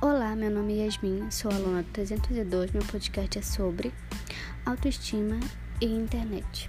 Olá, meu nome é Yasmin, sou aluna do 302. Meu podcast é sobre autoestima e internet.